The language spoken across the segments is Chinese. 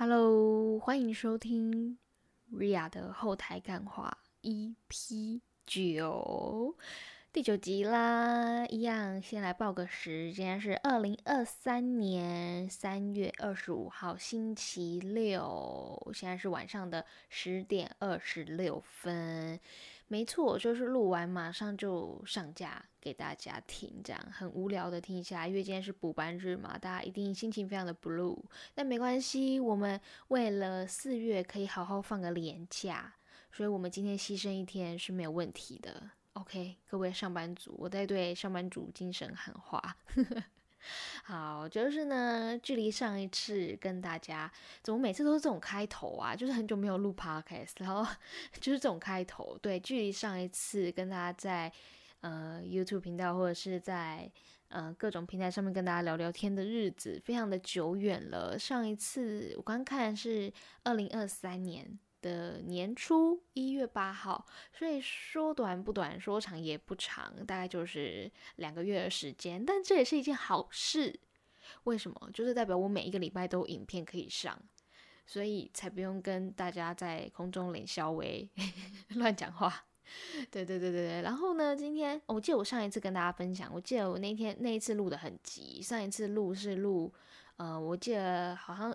Hello，欢迎收听 Ria 的后台干话 EP 九第九集啦。一样，先来报个时，今天是二零二三年三月二十五号星期六，现在是晚上的十点二十六分。没错，就是录完马上就上架给大家听，这样很无聊的听一下。因为今天是补班日嘛，大家一定心情非常的 blue。但没关系，我们为了四月可以好好放个年假，所以我们今天牺牲一天是没有问题的。OK，各位上班族，我在对上班族精神喊话。好，就是呢，距离上一次跟大家，怎么每次都是这种开头啊？就是很久没有录 podcast，然后 就是这种开头。对，距离上一次跟大家在呃 YouTube 频道或者是在呃各种平台上面跟大家聊聊天的日子，非常的久远了。上一次我刚看是二零二三年。的年初一月八号，所以说短不短，说长也不长，大概就是两个月的时间。但这也是一件好事，为什么？就是代表我每一个礼拜都有影片可以上，所以才不用跟大家在空中冷笑微 乱讲话。对对对对对。然后呢，今天我记得我上一次跟大家分享，我记得我那天那一次录的很急，上一次录是录，呃，我记得好像。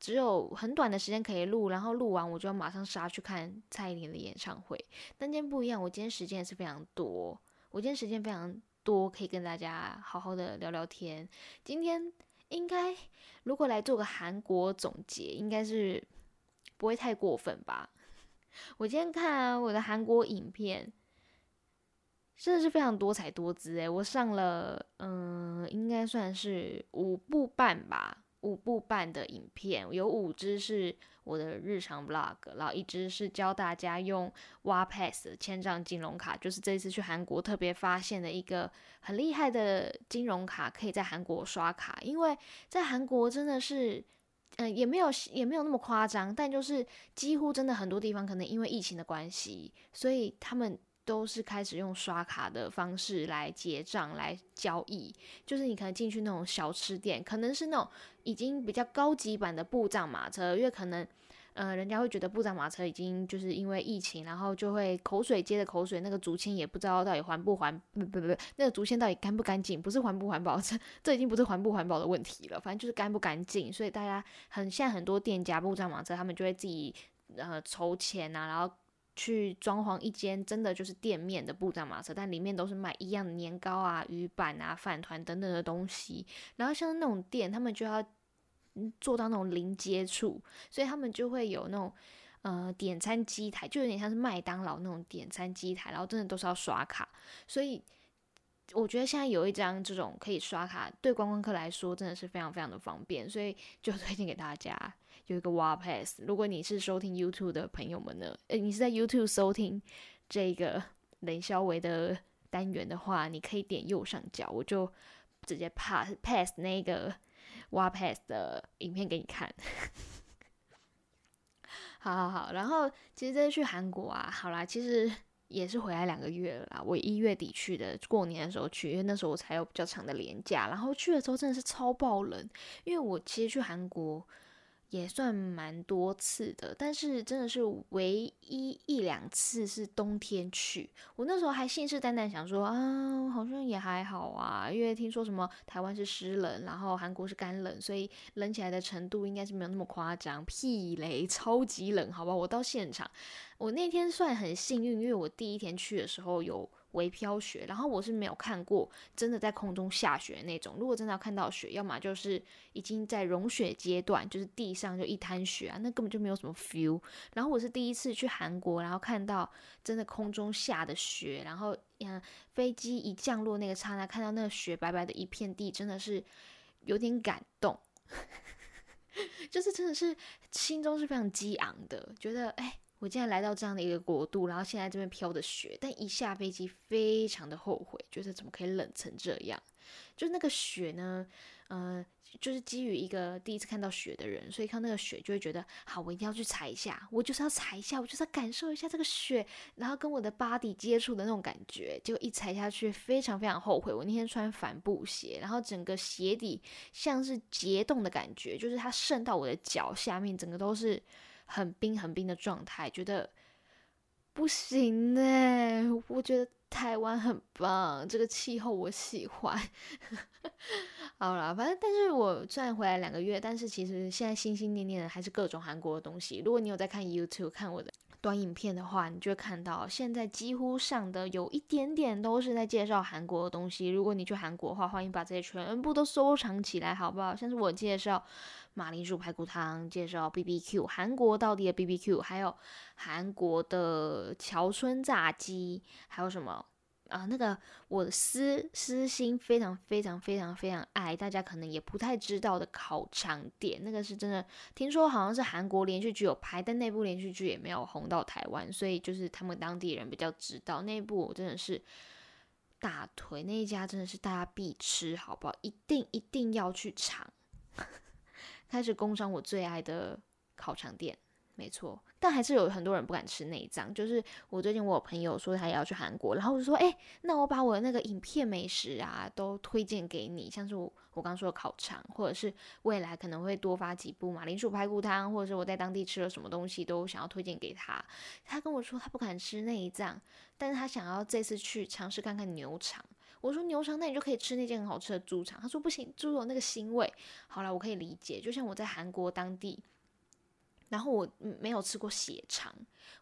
只有很短的时间可以录，然后录完我就要马上杀去看蔡依林的演唱会。但今天不一样，我今天时间也是非常多，我今天时间非常多，可以跟大家好好的聊聊天。今天应该如果来做个韩国总结，应该是不会太过分吧？我今天看我的韩国影片，真的是非常多彩多姿诶，我上了嗯，应该算是五部半吧。五部半的影片，有五支是我的日常 vlog，然后一支是教大家用 w Pass 千账金融卡，就是这一次去韩国特别发现的一个很厉害的金融卡，可以在韩国刷卡。因为在韩国真的是，嗯，也没有也没有那么夸张，但就是几乎真的很多地方可能因为疫情的关系，所以他们。都是开始用刷卡的方式来结账、来交易，就是你可能进去那种小吃店，可能是那种已经比较高级版的布障马车，因为可能，呃，人家会觉得布障马车已经就是因为疫情，然后就会口水接着口水，那个竹签也不知道到底环不环，不不不，那个竹签到底干不干净，不是环不环保，这 这已经不是环不环保的问题了，反正就是干不干净，所以大家很现在很多店家布障马车，他们就会自己呃筹钱啊，然后。去装潢一间真的就是店面的布障马车，但里面都是卖一样的年糕啊、鱼板啊、饭团等等的东西。然后像那种店，他们就要做到那种零接触，所以他们就会有那种呃点餐机台，就有点像是麦当劳那种点餐机台，然后真的都是要刷卡。所以我觉得现在有一张这种可以刷卡，对观光客来说真的是非常非常的方便，所以就推荐给大家。有一个 w a Pass，如果你是收听 YouTube 的朋友们呢，诶，你是在 YouTube 收听这个 雷肖维的单元的话，你可以点右上角，我就直接 pass pass 那个 w a Pass 的影片给你看。好好好，然后其实这次去韩国啊，好啦，其实也是回来两个月了啦。我一月底去的，过年的时候去，因为那时候我才有比较长的年假。然后去的时候真的是超爆冷，因为我其实去韩国。也算蛮多次的，但是真的是唯一一两次是冬天去。我那时候还信誓旦旦想说啊，好像也还好啊，因为听说什么台湾是湿冷，然后韩国是干冷，所以冷起来的程度应该是没有那么夸张。屁嘞，超级冷，好吧？我到现场，我那天算很幸运，因为我第一天去的时候有。微飘雪，然后我是没有看过真的在空中下雪那种。如果真的要看到雪，要么就是已经在融雪阶段，就是地上就一滩雪啊，那根本就没有什么 feel。然后我是第一次去韩国，然后看到真的空中下的雪，然后嗯，飞机一降落那个刹那，看到那个雪白白的一片地，真的是有点感动，就是真的是心中是非常激昂的，觉得哎。我竟然来到这样的一个国度，然后现在这边飘的雪，但一下飞机非常的后悔，觉得怎么可以冷成这样？就是那个雪呢，呃，就是基于一个第一次看到雪的人，所以看那个雪就会觉得，好，我一定要去踩一下，我就是要踩一下，我就是要感受一下这个雪，然后跟我的 body 接触的那种感觉。结果一踩下去，非常非常后悔。我那天穿帆布鞋，然后整个鞋底像是结冻的感觉，就是它渗到我的脚下面，整个都是很冰很冰的状态，觉得。不行呢，我觉得台湾很棒，这个气候我喜欢。好了，反正但是我虽然回来两个月，但是其实现在心心念念的还是各种韩国的东西。如果你有在看 YouTube 看我的观影片的话，你就会看到现在几乎上的有一点点都是在介绍韩国的东西。如果你去韩国的话，欢迎把这些全部都收藏起来，好不好？像是我介绍。马铃薯排骨汤，介绍 B B Q，韩国到底的 B B Q，还有韩国的桥村炸鸡，还有什么啊？那个我私私心非常非常非常非常爱，大家可能也不太知道的烤肠店，那个是真的，听说好像是韩国连续剧有拍，但那部连续剧也没有红到台湾，所以就是他们当地人比较知道那部，我真的是大腿那一家真的是大家必吃，好不好？一定一定要去尝。开始工商我最爱的烤肠店，没错，但还是有很多人不敢吃内脏。就是我最近我朋友说他也要去韩国，然后我就说，哎，那我把我的那个影片美食啊都推荐给你，像是我我刚说的烤肠，或者是未来可能会多发几部马铃薯排骨汤，或者是我在当地吃了什么东西都想要推荐给他。他跟我说他不敢吃内脏，但是他想要这次去尝试看看牛肠。我说牛肠，那你就可以吃那件很好吃的猪肠。他说不行，猪肉那个腥味。好了，我可以理解。就像我在韩国当地，然后我没有吃过血肠，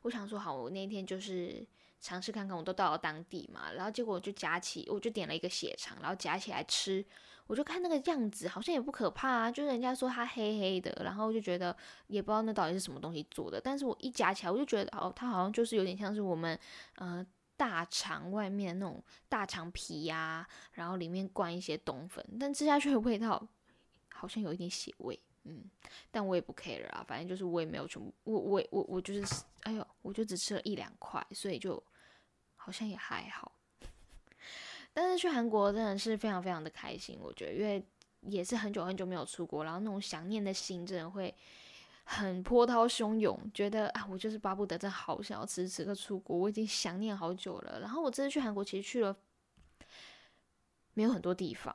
我想说好，我那天就是尝试看看。我都到了当地嘛，然后结果我就夹起，我就点了一个血肠，然后夹起来吃。我就看那个样子，好像也不可怕啊。就是人家说它黑黑的，然后就觉得也不知道那到底是什么东西做的。但是我一夹起来，我就觉得哦，它好像就是有点像是我们嗯。大肠外面那种大肠皮呀，然后里面灌一些冬粉，但吃下去的味道好像有一点血味，嗯，但我也不 care 啊，反正就是我也没有全部，我我我我就是，哎呦，我就只吃了一两块，所以就好像也还好。但是去韩国真的是非常非常的开心，我觉得，因为也是很久很久没有出国，然后那种想念的心真的会。很波涛汹涌，觉得啊，我就是巴不得，真好想要此时此刻出国，我已经想念好久了。然后我这次去韩国，其实去了没有很多地方。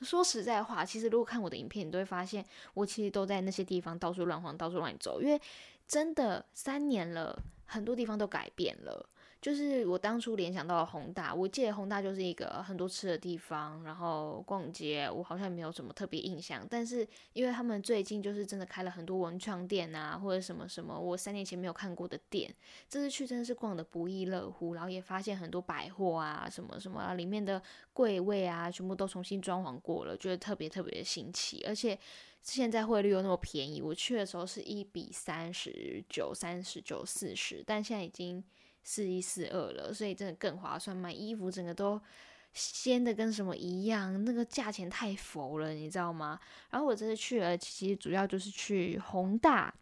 说实在话，其实如果看我的影片，你都会发现，我其实都在那些地方到处乱晃，到处乱走，因为真的三年了，很多地方都改变了。就是我当初联想到了宏大，我记得宏大就是一个很多吃的地方，然后逛街，我好像没有什么特别印象。但是因为他们最近就是真的开了很多文创店啊，或者什么什么，我三年前没有看过的店，这次去真的是逛的不亦乐乎，然后也发现很多百货啊，什么什么啊里面的柜位啊，全部都重新装潢过了，觉得特别特别的新奇。而且现在汇率又那么便宜，我去的时候是一比三十九、三十九、四十，但现在已经。四一四二了，所以真的更划算。买衣服整个都鲜的跟什么一样，那个价钱太浮了，你知道吗？然后我这次去了，其实主要就是去宏大，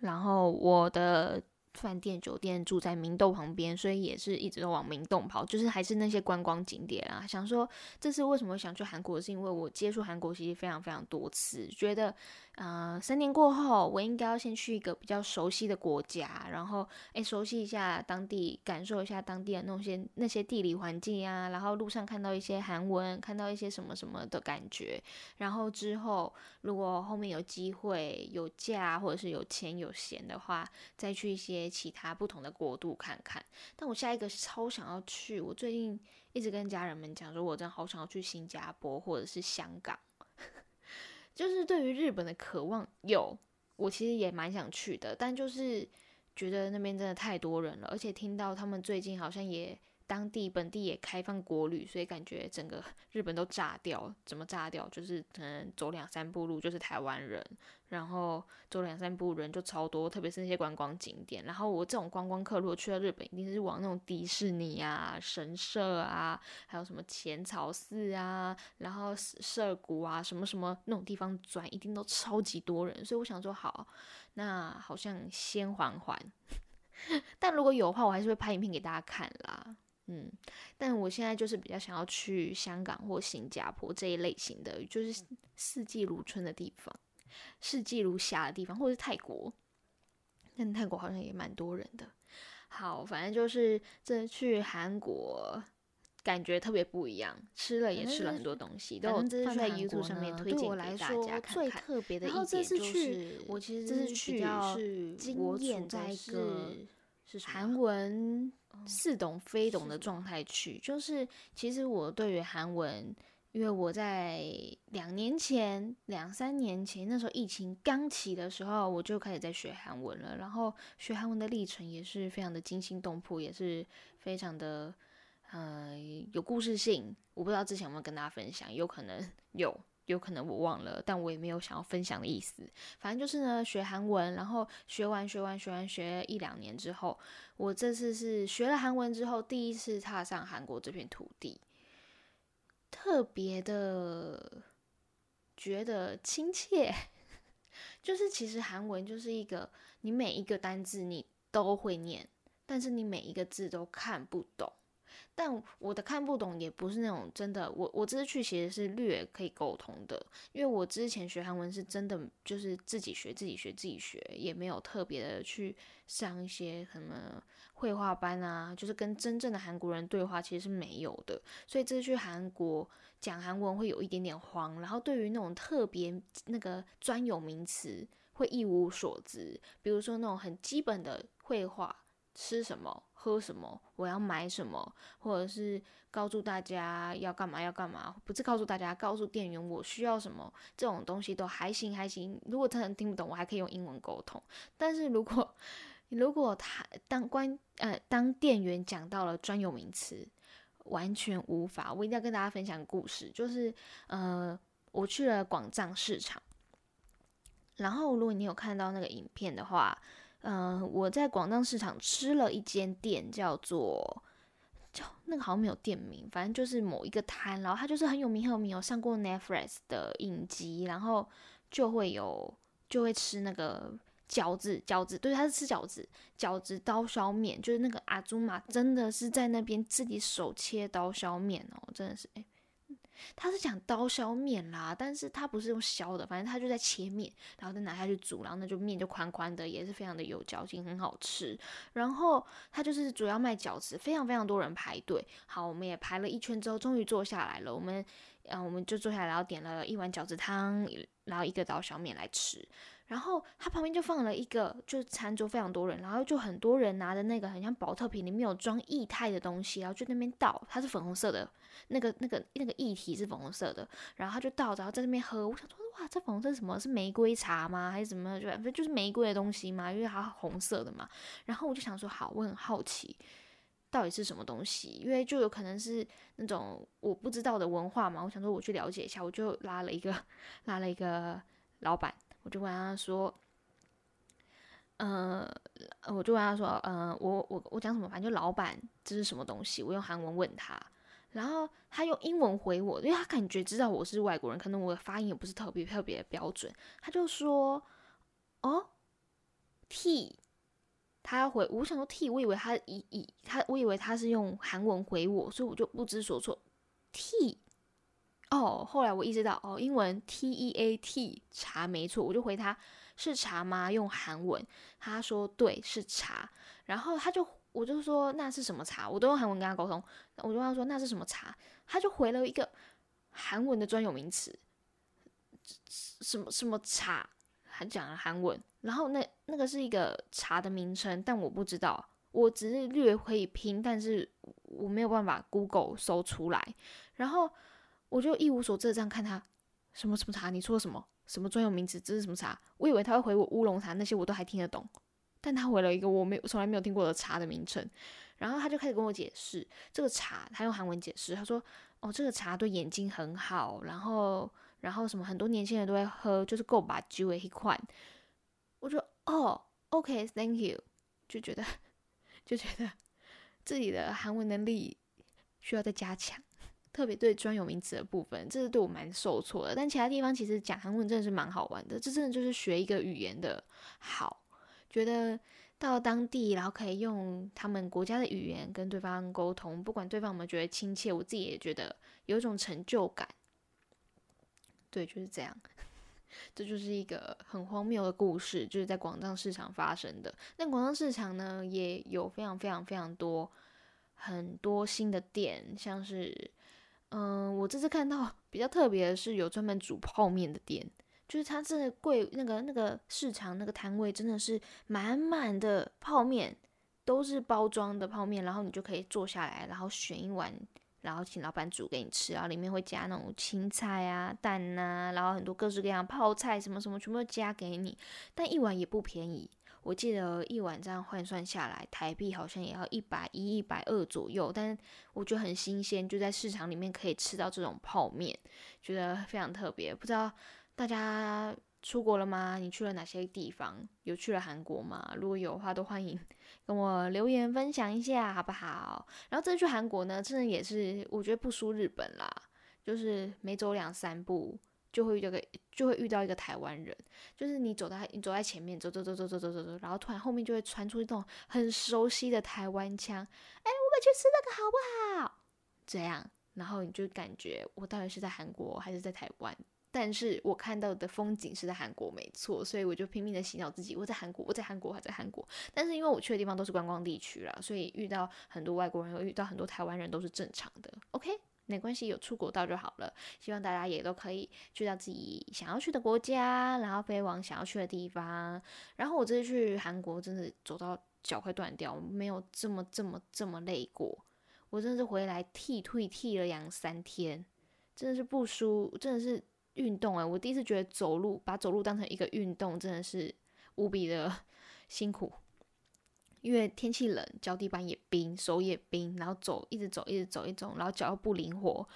然后我的。饭店酒店住在明洞旁边，所以也是一直都往明洞跑，就是还是那些观光景点啊。想说这次为什么想去韩国，是因为我接触韩国其实非常非常多次，觉得呃三年过后，我应该要先去一个比较熟悉的国家，然后诶熟悉一下当地，感受一下当地的那些那些地理环境啊，然后路上看到一些韩文，看到一些什么什么的感觉，然后之后如果后面有机会有假或者是有钱有闲的话，再去一些。其他不同的国度看看，但我下一个超想要去。我最近一直跟家人们讲说，我真的好想要去新加坡或者是香港。就是对于日本的渴望有，我其实也蛮想去的，但就是觉得那边真的太多人了，而且听到他们最近好像也。当地本地也开放国旅，所以感觉整个日本都炸掉。怎么炸掉？就是可能走两三步路就是台湾人，然后走两三步人就超多，特别是那些观光景点。然后我这种观光客如果去到日本，一定是往那种迪士尼啊、神社啊，还有什么浅草寺啊，然后涩谷啊，什么什么那种地方转，一定都超级多人。所以我想说，好，那好像先缓缓。但如果有的话，我还是会拍影片给大家看啦。嗯，但我现在就是比较想要去香港或新加坡这一类型的，就是四季如春的地方，四季如夏的地方，或者是泰国。但泰国好像也蛮多人的。好，反正就是这去韩国。感觉特别不一样，吃了也吃了很多东西，都放在 YouTube 上面推荐给大家看看。然后这次去，我其实这次去是惊艳在一个韩文似懂非懂的状态去，就是其实我对于韩文，因为我在两年前、两三年前那时候疫情刚起的时候，我就开始在学韩文了，然后学韩文的历程也是非常的惊心动魄，也是非常的。呃，有故事性，我不知道之前有没有跟大家分享，有可能有，有可能我忘了，但我也没有想要分享的意思。反正就是呢，学韩文，然后学完学完学完学一两年之后，我这次是学了韩文之后，第一次踏上韩国这片土地，特别的觉得亲切。就是其实韩文就是一个，你每一个单字你都会念，但是你每一个字都看不懂。但我的看不懂也不是那种真的，我我这次去其实是略可以沟通的，因为我之前学韩文是真的就是自己学自己学自己学，也没有特别的去上一些什么绘画班啊，就是跟真正的韩国人对话其实是没有的，所以这次去韩国讲韩文会有一点点慌，然后对于那种特别那个专有名词会一无所知，比如说那种很基本的绘画。吃什么，喝什么，我要买什么，或者是告诉大家要干嘛要干嘛，不是告诉大家，告诉店员我需要什么，这种东西都还行还行。如果真的听不懂，我还可以用英文沟通。但是如果 如果他当关呃当店员讲到了专有名词，完全无法。我一定要跟大家分享故事，就是呃我去了广藏市场，然后如果你有看到那个影片的话。嗯，我在广藏市场吃了一间店，叫做叫那个好像没有店名，反正就是某一个摊，然后它就是很有名很有名，有上过 Netflix 的影集，然后就会有就会吃那个饺子饺子，对，他是吃饺子饺子刀削面，就是那个阿祖玛真的是在那边自己手切刀削面哦，真的是哎。他是讲刀削面啦，但是他不是用削的，反正他就在切面，然后再拿下去煮，然后那就面就宽宽的，也是非常的有嚼劲，很好吃。然后他就是主要卖饺子，非常非常多人排队。好，我们也排了一圈之后，终于坐下来了。我们，嗯，我们就坐下来，然后点了一碗饺子汤，然后一个刀削面来吃。然后他旁边就放了一个，就是餐桌非常多人，然后就很多人拿着那个很像保特瓶里面有装液态的东西，然后就那边倒，它是粉红色的，那个那个那个液体是粉红色的，然后他就倒，然后在那边喝。我想说，哇，这粉红色是什么？是玫瑰茶吗？还是什么？就反正就是玫瑰的东西嘛，因为它红色的嘛。然后我就想说，好，我很好奇到底是什么东西，因为就有可能是那种我不知道的文化嘛。我想说我去了解一下，我就拉了一个 拉了一个老板。我就问他说：“呃，我就问他说，呃，我我我讲什么？反正就老板，这是什么东西？我用韩文问他，然后他用英文回我，因为他感觉知道我是外国人，可能我的发音也不是特别特别标准。他就说：哦，T，他要回，我想说 T，我以为他以以他，我以为他是用韩文回我，所以我就不知所措。T。”哦，后来我意识到，哦，英文 T E A T 茶没错，我就回他是茶吗？用韩文，他说对，是茶。然后他就，我就说那是什么茶？我都用韩文跟他沟通，我就问他说那是什么茶？他就回了一个韩文的专有名词，什么什么茶，还讲了韩文。然后那那个是一个茶的名称，但我不知道，我只是略可以拼，但是我没有办法 Google 搜出来。然后。我就一无所知这样看他，什么什么茶？你说什么？什么专有名词？这是什么茶？我以为他会回我乌龙茶，那些我都还听得懂，但他回了一个我没有从来没有听过的茶的名称，然后他就开始跟我解释这个茶，他用韩文解释，他说：“哦，这个茶对眼睛很好，然后然后什么很多年轻人都会喝，就是够把酒一款。”我说：“哦，OK，Thank you。”就觉得 就觉得自己的韩文能力需要再加强。特别对专有名词的部分，这是对我蛮受挫的。但其他地方其实讲韩文真的是蛮好玩的，这真的就是学一个语言的好。觉得到当地，然后可以用他们国家的语言跟对方沟通，不管对方有没有觉得亲切，我自己也觉得有一种成就感。对，就是这样。这就是一个很荒谬的故事，就是在广藏市场发生的。那广藏市场呢，也有非常非常非常多很多新的店，像是，嗯，我这次看到比较特别的是有专门煮泡面的店，就是它这个柜那个那个市场那个摊位真的是满满的泡面，都是包装的泡面，然后你就可以坐下来，然后选一碗。然后请老板煮给你吃，然后里面会加那种青菜啊、蛋呐，然后很多各式各样泡菜什么什么，全部都加给你。但一碗也不便宜，我记得一碗这样换算下来，台币好像也要一百一、一百二左右。但是我觉得很新鲜，就在市场里面可以吃到这种泡面，觉得非常特别。不知道大家出国了吗？你去了哪些地方？有去了韩国吗？如果有的话，都欢迎。跟我留言分享一下好不好？然后这次去韩国呢，真的也是我觉得不输日本啦，就是每走两三步就会遇到个就会遇到一个台湾人，就是你走在你走在前面走走走走走走走走，然后突然后面就会传出一种很熟悉的台湾腔，哎，我们去吃那个好不好？这样，然后你就感觉我到底是在韩国还是在台湾？但是我看到的风景是在韩国，没错，所以我就拼命的洗脑自己，我在韩国，我在韩国，还在韩国。但是因为我去的地方都是观光地区啦，所以遇到很多外国人，又遇到很多台湾人都是正常的。OK，没关系，有出国到就好了。希望大家也都可以去到自己想要去的国家，然后飞往想要去的地方。然后我这次去韩国，真的走到脚快断掉，没有这么这么这么累过。我真的是回来剃退剃了两三天，真的是不输，真的是。运动哎，我第一次觉得走路把走路当成一个运动，真的是无比的 辛苦。因为天气冷，脚底板也冰，手也冰，然后走一直走一直走一走，然后脚又不灵活。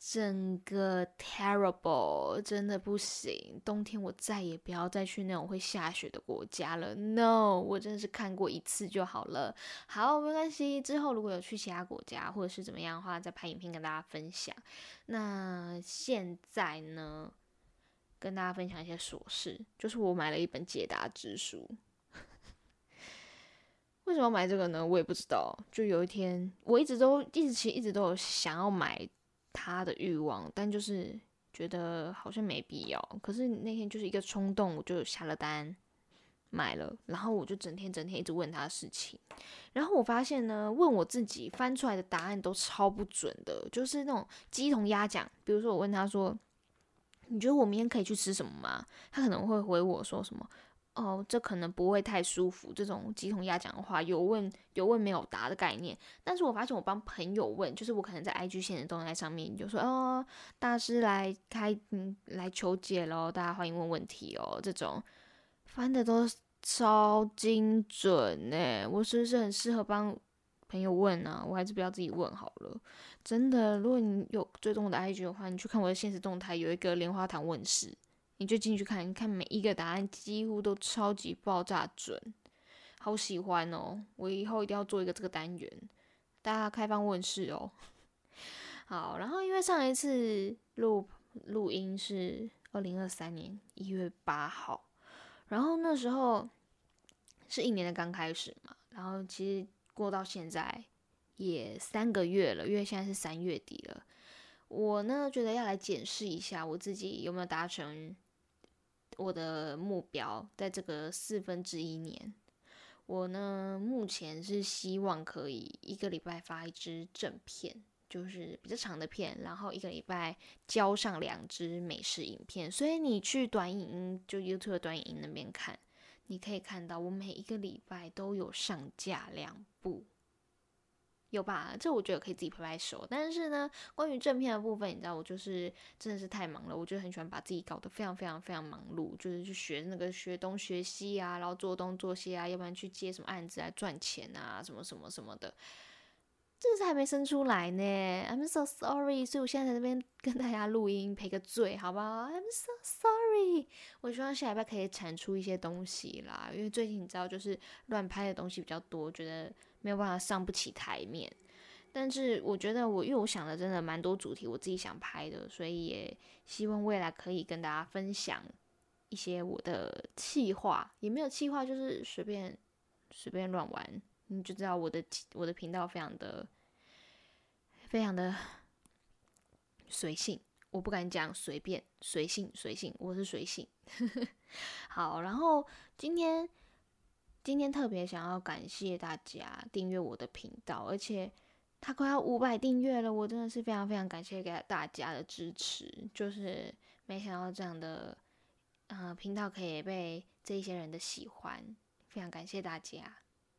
整个 terrible，真的不行。冬天我再也不要再去那种会下雪的国家了。No，我真的是看过一次就好了。好，没关系。之后如果有去其他国家或者是怎么样的话，再拍影片跟大家分享。那现在呢，跟大家分享一些琐事，就是我买了一本解答之书。为什么买这个呢？我也不知道。就有一天，我一直都一直其实一直都有想要买。他的欲望，但就是觉得好像没必要。可是那天就是一个冲动，我就下了单买了。然后我就整天整天一直问他的事情。然后我发现呢，问我自己翻出来的答案都超不准的，就是那种鸡同鸭讲。比如说我问他说：“你觉得我明天可以去吃什么吗？”他可能会回我说什么。哦，这可能不会太舒服。这种鸡同鸭讲的话，有问有问没有答的概念。但是我发现我帮朋友问，就是我可能在 IG 现实动态上面就说，哦，大师来开，嗯，来求解喽，大家欢迎问问题哦。这种翻的都超精准呢，我是不是很适合帮朋友问啊？我还是不要自己问好了。真的，如果你有追踪我的 IG 的话，你去看我的现实动态，有一个莲花堂问世。你就进去看，看每一个答案几乎都超级爆炸准，好喜欢哦！我以后一定要做一个这个单元，大家开放问世哦。好，然后因为上一次录录音是二零二三年一月八号，然后那时候是一年的刚开始嘛，然后其实过到现在也三个月了，因为现在是三月底了，我呢觉得要来检视一下我自己有没有达成。我的目标在这个四分之一年，我呢目前是希望可以一个礼拜发一支正片，就是比较长的片，然后一个礼拜交上两支美食影片。所以你去短影音就 YouTube 短影音那边看，你可以看到我每一个礼拜都有上架两部。有吧？这我觉得可以自己拍拍手。但是呢，关于正片的部分，你知道，我就是真的是太忙了。我就很喜欢把自己搞得非常非常非常忙碌，就是去学那个学东学西啊，然后做东做西啊，要不然去接什么案子来赚钱啊，什么什么什么的。这个是还没生出来呢，I'm so sorry。所以我现在在这边 跟大家录音赔个罪，好不好？I'm so sorry。我希望下礼拜可以产出一些东西啦，因为最近你知道，就是乱拍的东西比较多，觉得。没有办法上不起台面，但是我觉得我因为我想的真的蛮多主题，我自己想拍的，所以也希望未来可以跟大家分享一些我的计划，也没有计划，就是随便随便乱玩，你就知道我的我的频道非常的非常的随性，我不敢讲随便，随性随性，我是随性。好，然后今天今天特别想要感谢大家订阅我的频道，而且他快要五百订阅了，我真的是非常非常感谢给大家的支持，就是没想到这样的呃频道可以被这一些人的喜欢，非常感谢大家。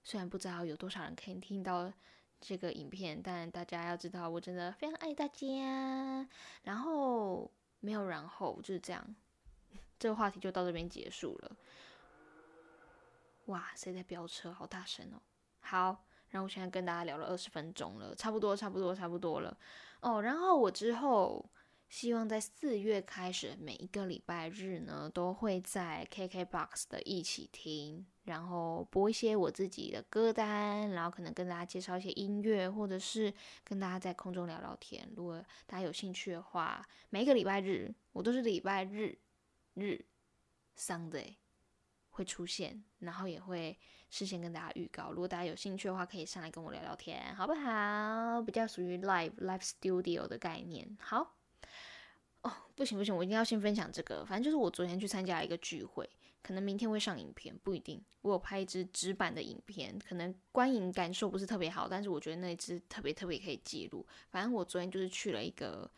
虽然不知道有多少人可以听到这个影片，但大家要知道，我真的非常爱大家。然后没有然后，就是这样。这个话题就到这边结束了。哇，谁在飙车？好大声哦！好，然后我现在跟大家聊了二十分钟了，差不多，差不多，差不多了。哦，然后我之后希望在四月开始，每一个礼拜日呢，都会在 KKBOX 的一起听，然后播一些我自己的歌单，然后可能跟大家介绍一些音乐，或者是跟大家在空中聊聊天。如果大家有兴趣的话，每一个礼拜日我都是礼拜日。日，Sunday 会出现，然后也会事先跟大家预告。如果大家有兴趣的话，可以上来跟我聊聊天，好不好？比较属于 live live studio 的概念。好，哦，不行不行，我一定要先分享这个。反正就是我昨天去参加一个聚会，可能明天会上影片，不一定。我有拍一支纸板的影片，可能观影感受不是特别好，但是我觉得那一支特别特别可以记录。反正我昨天就是去了一个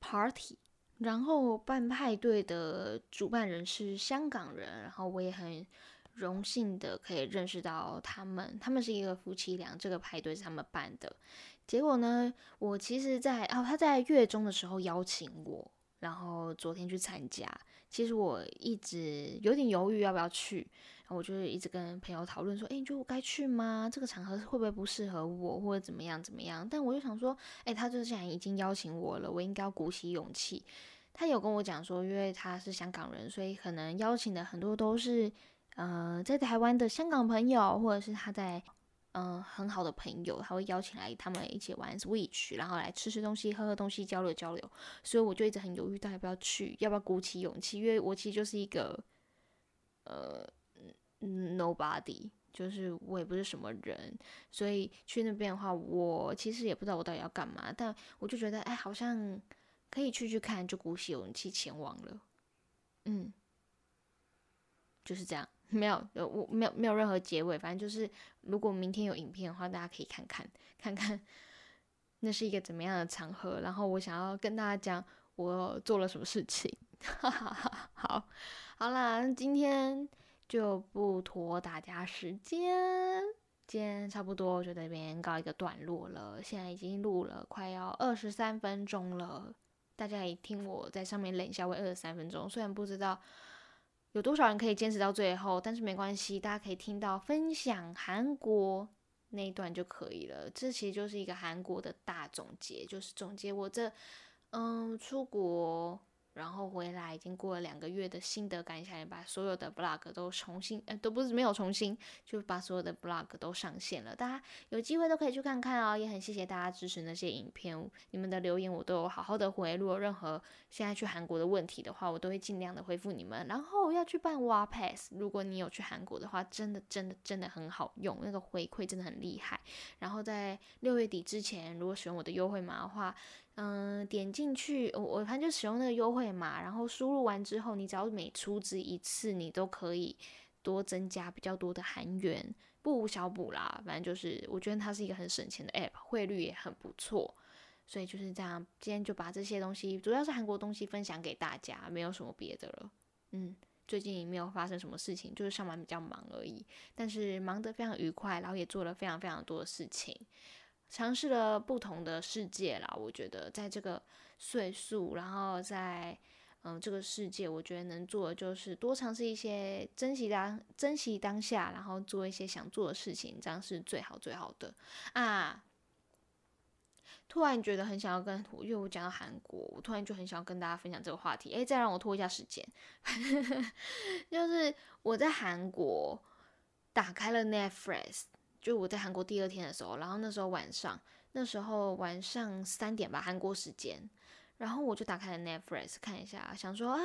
party。然后办派对的主办人是香港人，然后我也很荣幸的可以认识到他们，他们是一个夫妻俩，这个派对是他们办的。结果呢，我其实，在哦他在月中的时候邀请我，然后昨天去参加，其实我一直有点犹豫要不要去。然后我就一直跟朋友讨论说，哎，你觉得我该去吗？这个场合会不会不适合我，或者怎么样怎么样？但我就想说，哎，他就既然已经邀请我了，我应该要鼓起勇气。他有跟我讲说，因为他是香港人，所以可能邀请的很多都是，呃，在台湾的香港朋友，或者是他在，嗯，很好的朋友，他会邀请来他们一起玩 Switch，然后来吃吃东西、喝喝东西、交流交流。所以我就一直很犹豫，到底要不要去，要不要鼓起勇气？因为我其实就是一个，呃。Nobody，就是我也不是什么人，所以去那边的话，我其实也不知道我到底要干嘛，但我就觉得，哎，好像可以去去看，就鼓起勇气前往了。嗯，就是这样，没有，我没有没有任何结尾，反正就是，如果明天有影片的话，大家可以看看，看看那是一个怎么样的场合，然后我想要跟大家讲我做了什么事情。哈哈哈，好，好啦，今天。就不拖大家时间，今天差不多就这边告一个段落了。现在已经录了快要二十三分钟了，大家也听我在上面冷笑会二十三分钟。虽然不知道有多少人可以坚持到最后，但是没关系，大家可以听到分享韩国那一段就可以了。这其实就是一个韩国的大总结，就是总结我这嗯出国。然后回来已经过了两个月的心得感想，也把所有的 vlog 都重新，呃，都不是没有重新，就把所有的 vlog 都上线了。大家有机会都可以去看看哦，也很谢谢大家支持那些影片，你们的留言我都有好好的回。如果任何现在去韩国的问题的话，我都会尽量的回复你们。然后要去办 w a Pass，如果你有去韩国的话，真的真的真的很好用，那个回馈真的很厉害。然后在六月底之前，如果使用我的优惠码的话，嗯，点进去，我我反正就使用那个优惠码，然后输入完之后，你只要每出资一次，你都可以多增加比较多的韩元，不无小补啦。反正就是我觉得它是一个很省钱的 app，汇率也很不错，所以就是这样。今天就把这些东西，主要是韩国东西分享给大家，没有什么别的了。嗯，最近也没有发生什么事情，就是上班比较忙而已，但是忙得非常愉快，然后也做了非常非常多的事情。尝试了不同的世界啦，我觉得在这个岁数，然后在嗯这个世界，我觉得能做的就是多尝试一些，珍惜当珍惜当下，然后做一些想做的事情，这样是最好最好的啊！突然觉得很想要跟，因为我讲到韩国，我突然就很想要跟大家分享这个话题。诶，再让我拖一下时间，就是我在韩国打开了 Netflix。就我在韩国第二天的时候，然后那时候晚上，那时候晚上三点吧，韩国时间，然后我就打开了 Netflix 看一下，想说啊，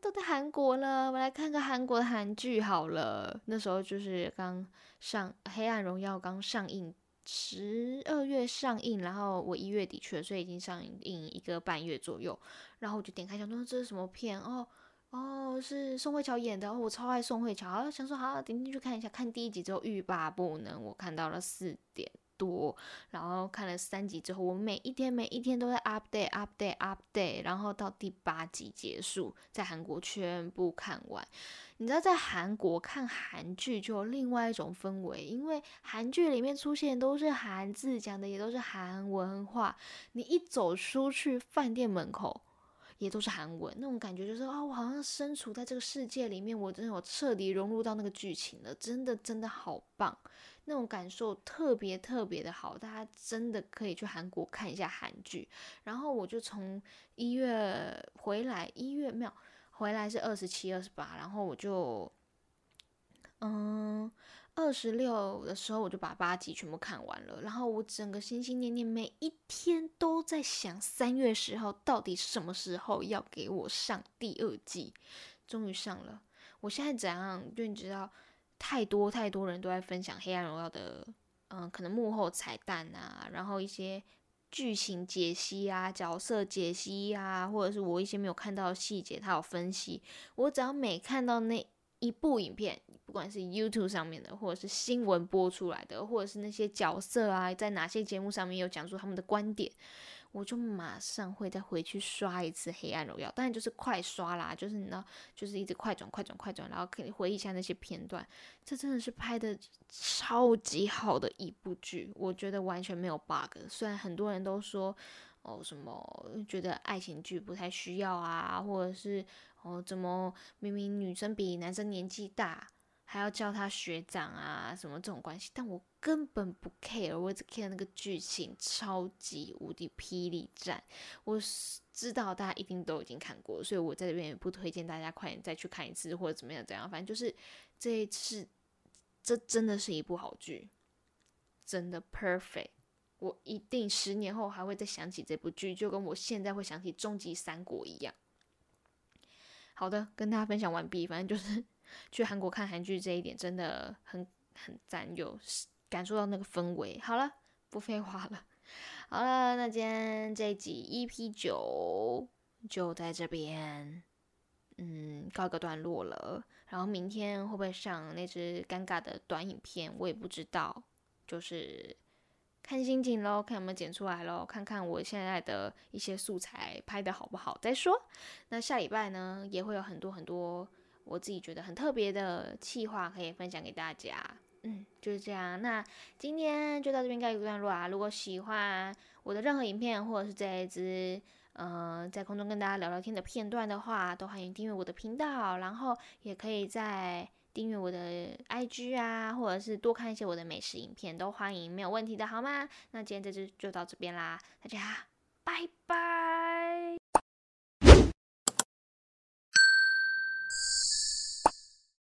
都在韩国了，我来看个韩国的韩剧好了。那时候就是刚上《黑暗荣耀》刚上映，十二月上映，然后我一月底去了，所以已经上映一个半月左右。然后我就点开想说这是什么片哦。哦，是宋慧乔演的，我超爱宋慧乔，想说好点进去看一下。看第一集之后欲罢不能，我看到了四点多，然后看了三集之后，我每一天每一天都在 update update update，然后到第八集结束，在韩国全部看完。你知道在韩国看韩剧就有另外一种氛围，因为韩剧里面出现都是韩字，讲的也都是韩文化，你一走出去饭店门口。也都是韩文，那种感觉就是啊，我好像身处在这个世界里面，我真的有彻底融入到那个剧情了，真的真的好棒，那种感受特别特别的好，大家真的可以去韩国看一下韩剧。然后我就从一月回来，一月没有回来是二十七、二十八，然后我就嗯。二十六的时候，我就把八集全部看完了。然后我整个心心念念，每一天都在想，三月十号到底什么时候要给我上第二季？终于上了。我现在怎样？就你知道，太多太多人都在分享《黑暗荣耀》的，嗯，可能幕后彩蛋啊，然后一些剧情解析啊、角色解析啊，或者是我一些没有看到的细节，他有分析。我只要每看到那。一部影片，不管是 YouTube 上面的，或者是新闻播出来的，或者是那些角色啊，在哪些节目上面有讲述他们的观点，我就马上会再回去刷一次《黑暗荣耀》，当然就是快刷啦，就是你知道，就是一直快转、快转、快转，然后可以回忆一下那些片段。这真的是拍的超级好的一部剧，我觉得完全没有 bug。虽然很多人都说哦什么觉得爱情剧不太需要啊，或者是。哦，怎么明明女生比男生年纪大，还要叫他学长啊？什么这种关系？但我根本不 care，我只 care 那个剧情超级无敌霹雳战。我知道大家一定都已经看过，所以我在这边也不推荐大家快点再去看一次或者怎么样怎样。反正就是这一次，这真的是一部好剧，真的 perfect。我一定十年后还会再想起这部剧，就跟我现在会想起《终极三国》一样。好的，跟大家分享完毕。反正就是 去韩国看韩剧这一点真的很很赞，有感受到那个氛围。好了，不废话了。好了，那今天这一集 EP 九就在这边，嗯，告一个段落了。然后明天会不会上那只尴尬的短影片，我也不知道。就是。看心情喽，看有没有剪出来喽，看看我现在的一些素材拍的好不好再说。那下礼拜呢，也会有很多很多我自己觉得很特别的企划可以分享给大家。嗯，就是这样。那今天就到这边告一个段落啊。如果喜欢我的任何影片，或者是这一支呃在空中跟大家聊聊天的片段的话，都欢迎订阅我的频道，然后也可以在。订阅我的 IG 啊，或者是多看一些我的美食影片，都欢迎，没有问题的，好吗？那今天这就就到这边啦，大家拜拜。